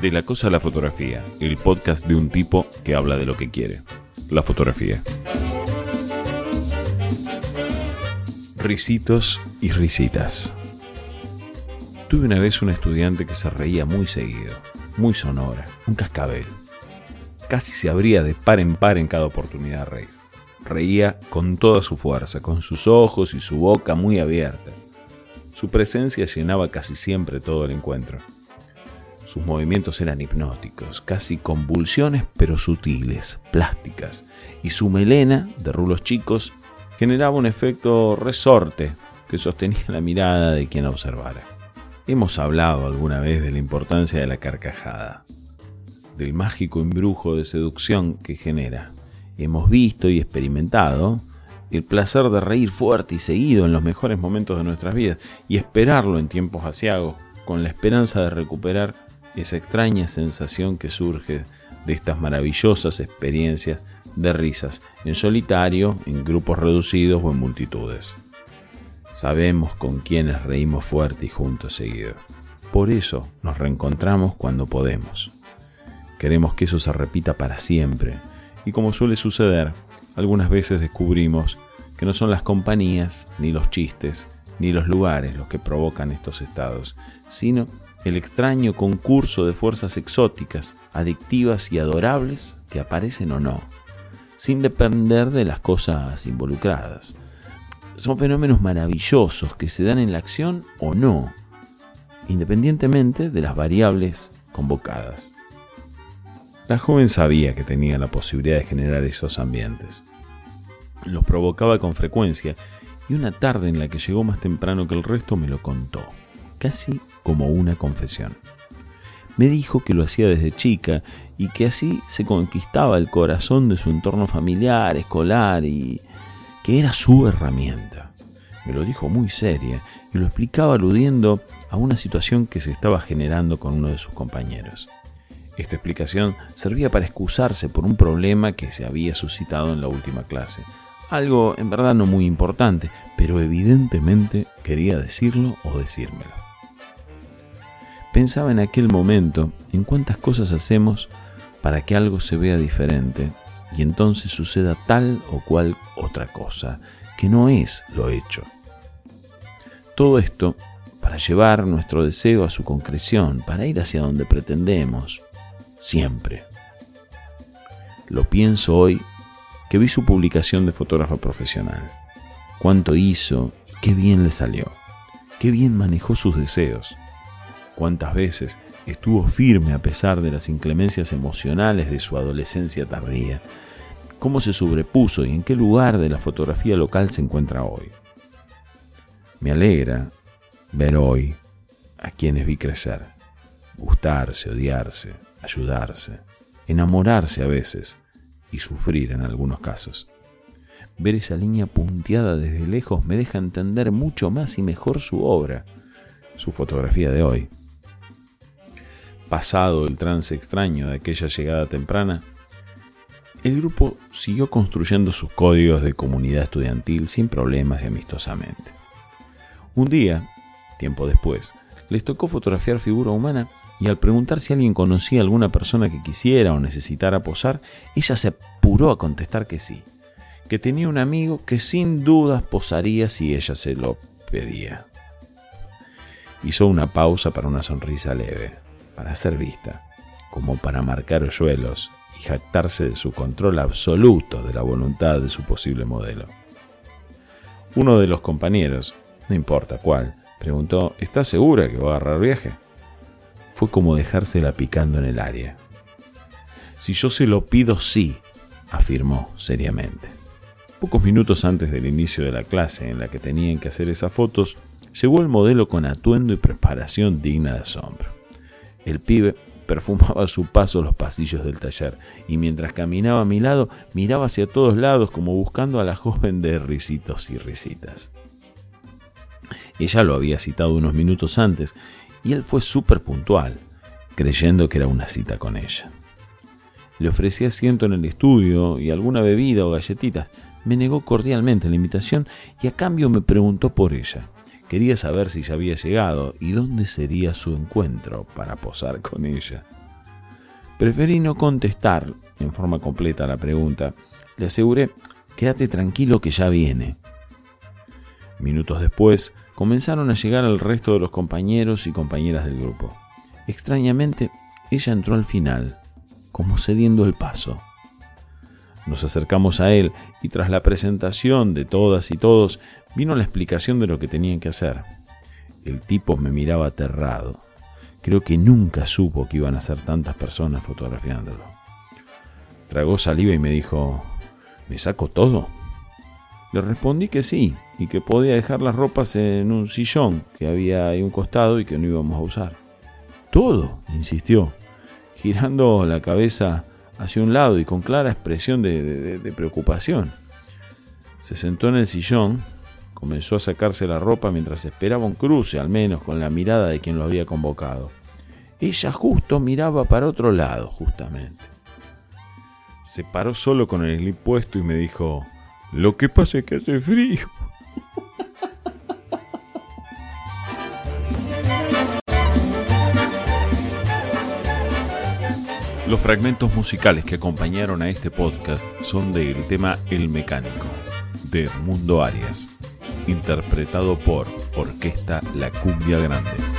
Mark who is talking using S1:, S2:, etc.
S1: De la cosa a la fotografía, el podcast de un tipo que habla de lo que quiere, la fotografía. Risitos y risitas. Tuve una vez un estudiante que se reía muy seguido, muy sonora, un cascabel. Casi se abría de par en par en cada oportunidad de reír. Reía con toda su fuerza, con sus ojos y su boca muy abierta. Su presencia llenaba casi siempre todo el encuentro. Sus movimientos eran hipnóticos, casi convulsiones pero sutiles, plásticas, y su melena, de rulos chicos, generaba un efecto resorte que sostenía la mirada de quien observara. Hemos hablado alguna vez de la importancia de la carcajada, del mágico embrujo de seducción que genera. Hemos visto y experimentado el placer de reír fuerte y seguido en los mejores momentos de nuestras vidas y esperarlo en tiempos asiagos con la esperanza de recuperar esa extraña sensación que surge de estas maravillosas experiencias de risas, en solitario, en grupos reducidos o en multitudes. Sabemos con quiénes reímos fuerte y juntos seguido. Por eso nos reencontramos cuando podemos. Queremos que eso se repita para siempre. Y como suele suceder, algunas veces descubrimos que no son las compañías, ni los chistes, ni los lugares los que provocan estos estados, sino el extraño concurso de fuerzas exóticas, adictivas y adorables que aparecen o no, sin depender de las cosas involucradas. Son fenómenos maravillosos que se dan en la acción o no, independientemente de las variables convocadas. La joven sabía que tenía la posibilidad de generar esos ambientes. Los provocaba con frecuencia y una tarde en la que llegó más temprano que el resto me lo contó, casi como una confesión. Me dijo que lo hacía desde chica y que así se conquistaba el corazón de su entorno familiar, escolar y que era su herramienta. Me lo dijo muy seria y lo explicaba aludiendo a una situación que se estaba generando con uno de sus compañeros. Esta explicación servía para excusarse por un problema que se había suscitado en la última clase. Algo en verdad no muy importante, pero evidentemente quería decirlo o decírmelo. Pensaba en aquel momento en cuántas cosas hacemos para que algo se vea diferente y entonces suceda tal o cual otra cosa, que no es lo hecho. Todo esto para llevar nuestro deseo a su concreción, para ir hacia donde pretendemos, siempre. Lo pienso hoy que vi su publicación de fotógrafa profesional. Cuánto hizo y qué bien le salió. Qué bien manejó sus deseos cuántas veces estuvo firme a pesar de las inclemencias emocionales de su adolescencia tardía, cómo se sobrepuso y en qué lugar de la fotografía local se encuentra hoy. Me alegra ver hoy a quienes vi crecer, gustarse, odiarse, ayudarse, enamorarse a veces y sufrir en algunos casos. Ver esa línea punteada desde lejos me deja entender mucho más y mejor su obra, su fotografía de hoy. Pasado el trance extraño de aquella llegada temprana, el grupo siguió construyendo sus códigos de comunidad estudiantil sin problemas y amistosamente. Un día, tiempo después, les tocó fotografiar figura humana y al preguntar si alguien conocía a alguna persona que quisiera o necesitara posar, ella se apuró a contestar que sí, que tenía un amigo que sin dudas posaría si ella se lo pedía. Hizo una pausa para una sonrisa leve para ser vista, como para marcar hoyuelos y jactarse de su control absoluto de la voluntad de su posible modelo. Uno de los compañeros, no importa cuál, preguntó, ¿Estás segura que va a agarrar viaje? Fue como dejársela picando en el área. Si yo se lo pido, sí, afirmó seriamente. Pocos minutos antes del inicio de la clase en la que tenían que hacer esas fotos, llegó el modelo con atuendo y preparación digna de asombro. El pibe perfumaba a su paso los pasillos del taller y mientras caminaba a mi lado miraba hacia todos lados como buscando a la joven de risitos y risitas. Ella lo había citado unos minutos antes y él fue súper puntual, creyendo que era una cita con ella. Le ofrecí asiento en el estudio y alguna bebida o galletitas. Me negó cordialmente la invitación y a cambio me preguntó por ella. Quería saber si ya había llegado y dónde sería su encuentro para posar con ella. Preferí no contestar en forma completa la pregunta. Le aseguré, quédate tranquilo que ya viene. Minutos después, comenzaron a llegar el resto de los compañeros y compañeras del grupo. Extrañamente, ella entró al final, como cediendo el paso. Nos acercamos a él y tras la presentación de todas y todos, vino la explicación de lo que tenían que hacer. El tipo me miraba aterrado. Creo que nunca supo que iban a ser tantas personas fotografiándolo. Tragó saliva y me dijo, ¿me saco todo? Le respondí que sí, y que podía dejar las ropas en un sillón que había ahí un costado y que no íbamos a usar. Todo, insistió, girando la cabeza hacia un lado y con clara expresión de, de preocupación. Se sentó en el sillón, comenzó a sacarse la ropa mientras esperaba un cruce, al menos con la mirada de quien lo había convocado. Ella justo miraba para otro lado, justamente. Se paró solo con el slip puesto y me dijo, lo que pasa es que hace frío. Los fragmentos musicales que acompañaron a este podcast son del tema El Mecánico, de Mundo Arias, interpretado por Orquesta La Cumbia Grande.